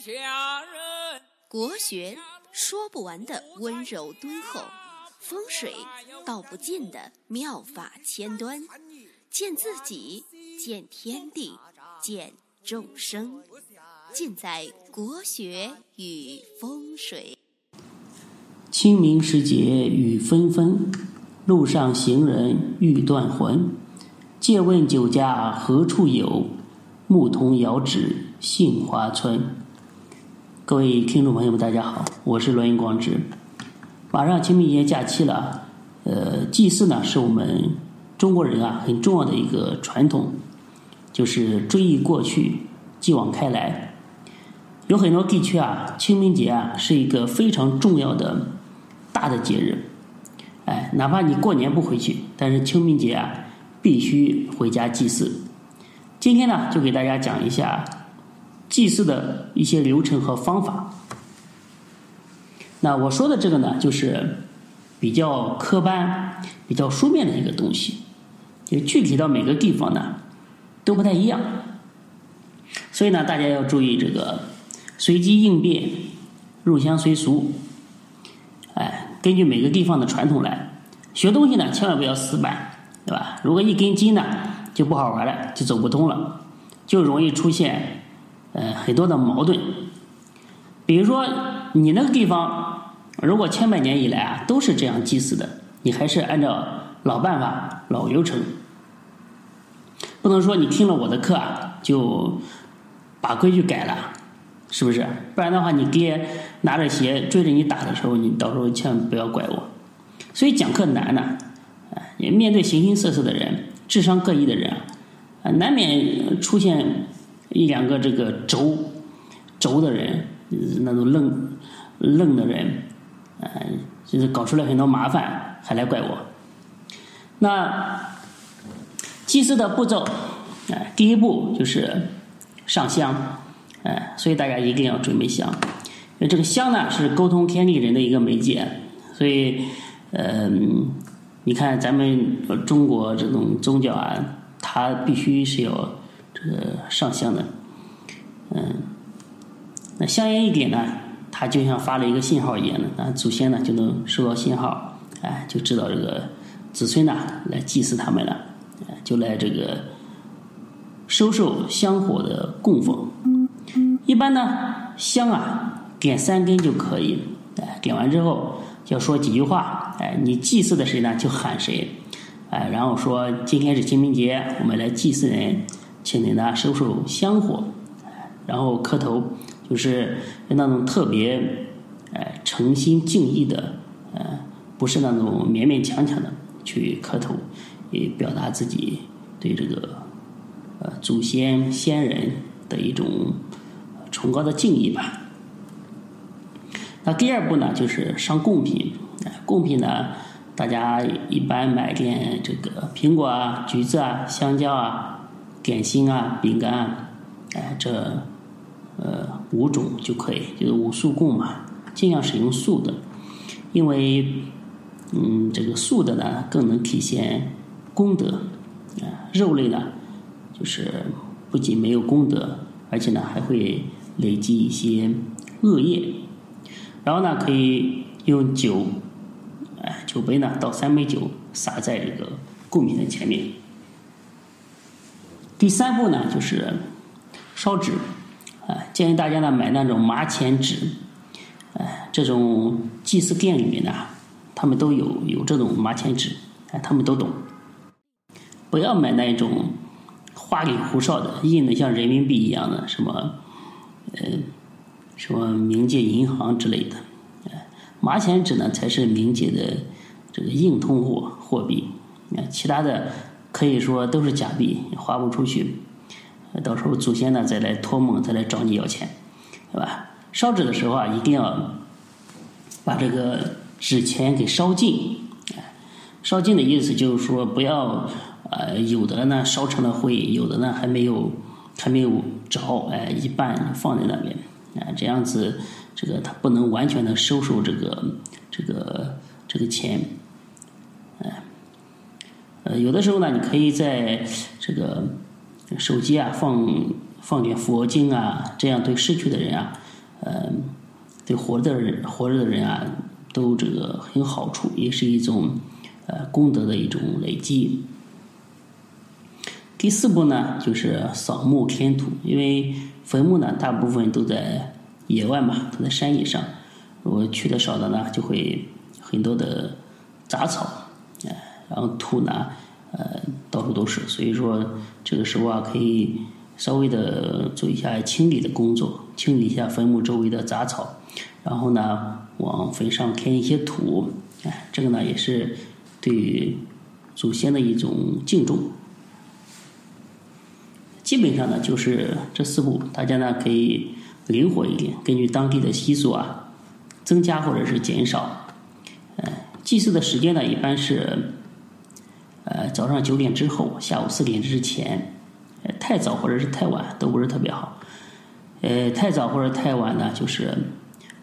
下人。国学说不完的温柔敦厚，风水道不尽的妙法千端，见自己，见天地，见众生，尽在国学与风水。清明时节雨纷纷，路上行人欲断魂。借问酒家何处有？牧童遥指杏花村。各位听众朋友们，大家好，我是罗云光之。马上清明节假期了，呃，祭祀呢是我们中国人啊很重要的一个传统，就是追忆过去，继往开来。有很多地区啊，清明节啊是一个非常重要的大的节日。哎，哪怕你过年不回去，但是清明节啊。必须回家祭祀。今天呢，就给大家讲一下祭祀的一些流程和方法。那我说的这个呢，就是比较科班、比较书面的一个东西。就具体到每个地方呢，都不太一样。所以呢，大家要注意这个随机应变、入乡随俗。哎，根据每个地方的传统来学东西呢，千万不要死板。对吧？如果一根筋呢，就不好玩了，就走不通了，就容易出现呃很多的矛盾。比如说，你那个地方如果千百年以来啊都是这样祭祀的，你还是按照老办法、老流程，不能说你听了我的课啊就把规矩改了，是不是？不然的话，你爹拿着鞋追着你打的时候，你到时候千万不要怪我。所以讲课难呢。也面对形形色色的人，智商各异的人啊，难免出现一两个这个轴轴的人，那种愣愣的人，啊，就是搞出来很多麻烦，还来怪我。那祭祀的步骤，哎，第一步就是上香，哎，所以大家一定要准备香，因为这个香呢是沟通天地人的一个媒介，所以，嗯。你看，咱们中国这种宗教啊，它必须是要这个上香的，嗯，那香烟一点呢，它就像发了一个信号一样的，那祖先呢就能收到信号，哎，就知道这个子孙呐来祭祀他们了，就来这个收受香火的供奉。一般呢，香啊点三根就可以，哎，点完之后。要说几句话，哎，你祭祀的谁呢？就喊谁，哎，然后说今天是清明节，我们来祭祀人，请您呢收收香火，然后磕头，就是那种特别哎诚心敬意的，呃，不是那种勉勉强强的去磕头，也表达自己对这个呃祖先先人的一种崇高的敬意吧。那第二步呢，就是上贡品。贡品呢，大家一般买点这个苹果啊、橘子啊、香蕉啊、点心啊、饼干啊，哎，这呃五种就可以，就是五素供嘛。尽量使用素的，因为嗯，这个素的呢更能体现功德。啊，肉类呢，就是不仅没有功德，而且呢还会累积一些恶业。然后呢，可以用酒，哎，酒杯呢倒三杯酒，洒在这个供品的前面。第三步呢，就是烧纸，啊，建议大家呢买那种麻钱纸，哎，这种祭祀店里面呢，他们都有有这种麻钱纸，哎，他们都懂。不要买那种花里胡哨的，印的像人民币一样的，什么，嗯。什么冥界银行之类的，哎，麻钱纸呢才是冥界的这个硬通货货币，啊，其他的可以说都是假币，花不出去，到时候祖先呢再来托梦，再来找你要钱，对吧？烧纸的时候啊，一定要把这个纸钱给烧尽，烧尽的意思就是说不要，呃，有的呢烧成了灰，有的呢还没有还没有着，哎，一半放在那边。啊，这样子，这个他不能完全的收受这个这个这个钱，哎，有的时候呢，你可以在这个手机啊放放点佛经啊，这样对逝去的人啊，嗯，对活着的人活着的人啊，都这个很有好处，也是一种呃功德的一种累积。第四步呢，就是扫墓填土，因为坟墓呢，大部分都在野外嘛，都在山野上，如果去的少的呢，就会很多的杂草，然后土呢，呃，到处都是，所以说这个时候啊，可以稍微的做一下清理的工作，清理一下坟墓周围的杂草，然后呢，往坟上填一些土，哎，这个呢也是对祖先的一种敬重。基本上呢，就是这四步，大家呢可以灵活一点，根据当地的习俗啊，增加或者是减少。呃，祭祀的时间呢，一般是呃早上九点之后，下午四点之前。呃，太早或者是太晚都不是特别好。呃，太早或者太晚呢，就是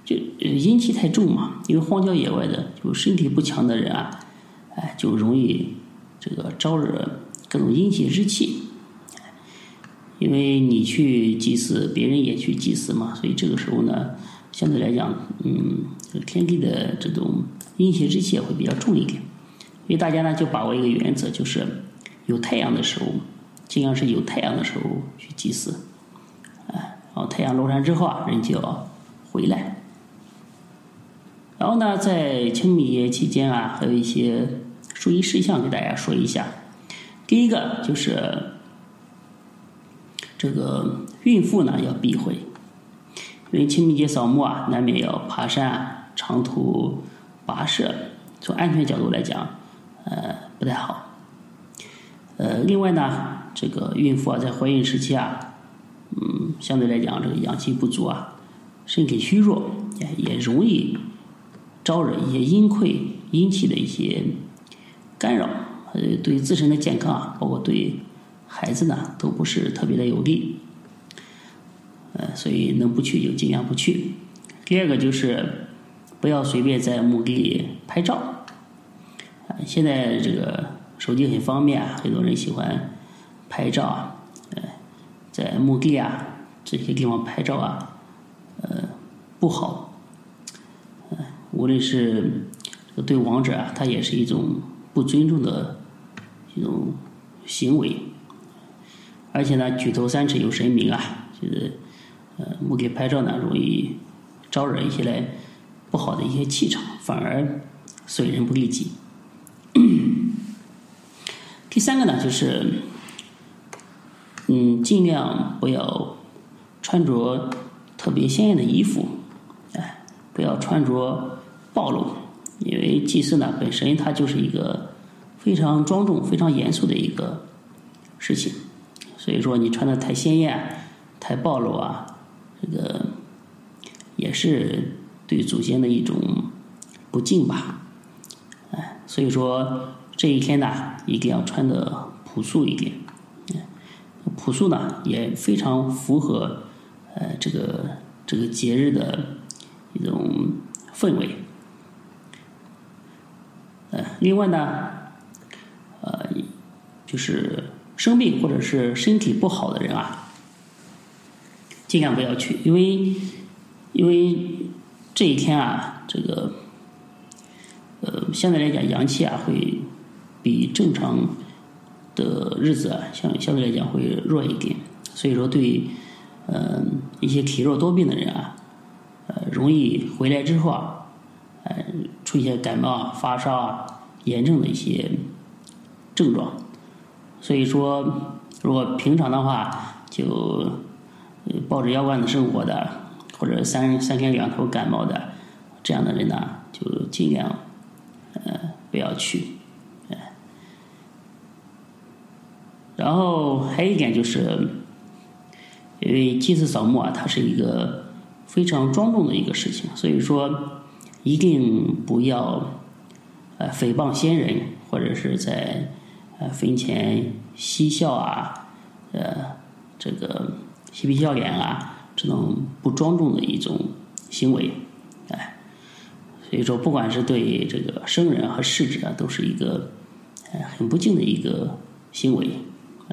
就阴气太重嘛，因为荒郊野外的，就身体不强的人啊，哎，就容易这个招惹各种阴邪之气。因为你去祭祀，别人也去祭祀嘛，所以这个时候呢，相对来讲，嗯，天地的这种阴邪之气会比较重一点。所以大家呢就把握一个原则，就是有太阳的时候，尽量是有太阳的时候去祭祀，啊，然后太阳落山之后啊，人就要回来。然后呢，在清明节期间啊，还有一些注意事项给大家说一下。第一个就是。这个孕妇呢要避讳，因为清明节扫墓啊，难免要爬山、长途跋涉，从安全角度来讲，呃，不太好。呃，另外呢，这个孕妇啊，在怀孕时期啊，嗯，相对来讲，这个阳气不足啊，身体虚弱，也也容易招惹一些阴亏、阴气的一些干扰，呃，对自身的健康啊，包括对。孩子呢都不是特别的有利，呃，所以能不去就尽量不去。第二个就是不要随便在墓地拍照，现在这个手机很方便啊，很多人喜欢拍照啊，呃，在墓地啊这些地方拍照啊，呃，不好，呃，无论是对亡者啊，他也是一种不尊重的一种行为。而且呢，举头三尺有神明啊，就是呃，墓地拍照呢，容易招惹一些来不好的一些气场，反而损人不利己。第三个呢，就是嗯，尽量不要穿着特别鲜艳的衣服，哎，不要穿着暴露，因为祭祀呢本身它就是一个非常庄重、非常严肃的一个事情。所以说，你穿的太鲜艳、太暴露啊，这个也是对祖先的一种不敬吧？哎，所以说这一天呢，一定要穿的朴素一点。朴素呢，也非常符合呃这个这个节日的一种氛围。呃，另外呢，呃，就是。生病或者是身体不好的人啊，尽量不要去，因为因为这一天啊，这个呃相对来讲阳气啊会比正常的日子啊相相对来讲会弱一点，所以说对嗯一些体弱多病的人啊，呃容易回来之后啊，呃出现感冒啊、发烧啊、炎症的一些症状。所以说，如果平常的话，就抱着腰罐子生活的，或者三三天两头感冒的这样的人呢，就尽量呃不要去。然后还有一点就是，因为祭祀扫墓啊，它是一个非常庄重的一个事情，所以说一定不要呃诽谤先人，或者是在。呃，坟前嬉笑啊，呃，这个嬉皮笑脸啊，这种不庄重的一种行为，哎，所以说，不管是对这个生人和逝者啊，都是一个呃很不敬的一个行为。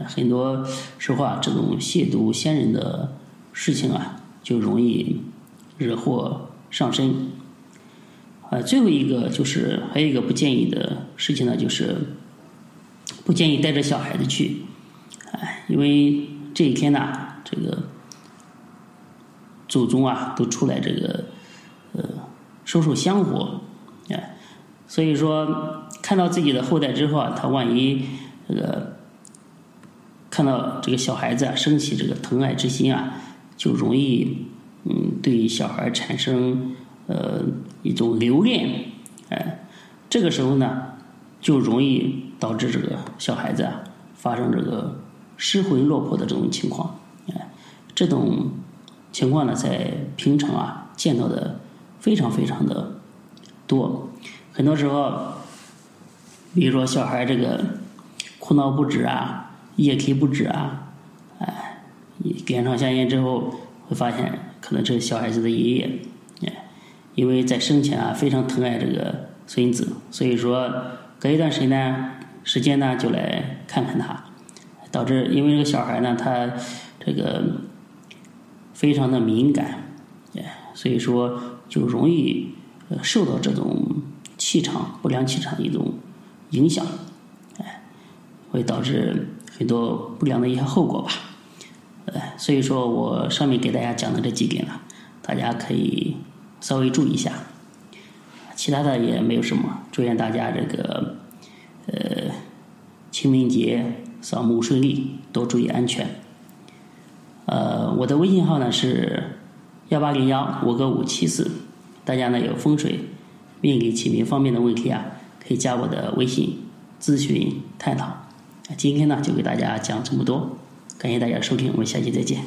很多时候啊，这种亵渎先人的事情啊，就容易惹祸上身。啊，最后一个就是还有一个不建议的事情呢，就是不建议带着小孩子去，哎，因为这一天呢，这个祖宗啊都出来这个呃收受香火，哎，所以说看到自己的后代之后啊，他万一这个看到这个小孩子啊升起这个疼爱之心啊，就容易嗯对小孩产生。呃，一种留恋，哎，这个时候呢，就容易导致这个小孩子啊发生这个失魂落魄的这种情况，哎，这种情况呢，在平常啊见到的非常非常的多，很多时候，比如说小孩这个哭闹不止啊，夜啼不止啊，哎，点上香烟之后，会发现可能这是小孩子的爷爷。哎因为在生前啊非常疼爱这个孙子，所以说隔一段时间呢时间呢就来看看他，导致因为这个小孩呢他这个非常的敏感，哎，所以说就容易受到这种气场不良气场的一种影响，哎，会导致很多不良的一些后果吧，呃，所以说我上面给大家讲的这几点呢，大家可以。稍微注意一下，其他的也没有什么。祝愿大家这个呃清明节扫墓顺利，多注意安全。呃，我的微信号呢是幺八零幺五个五七四，大家呢有风水命理起名方面的问题啊，可以加我的微信咨询探讨。那今天呢就给大家讲这么多，感谢大家收听，我们下期再见。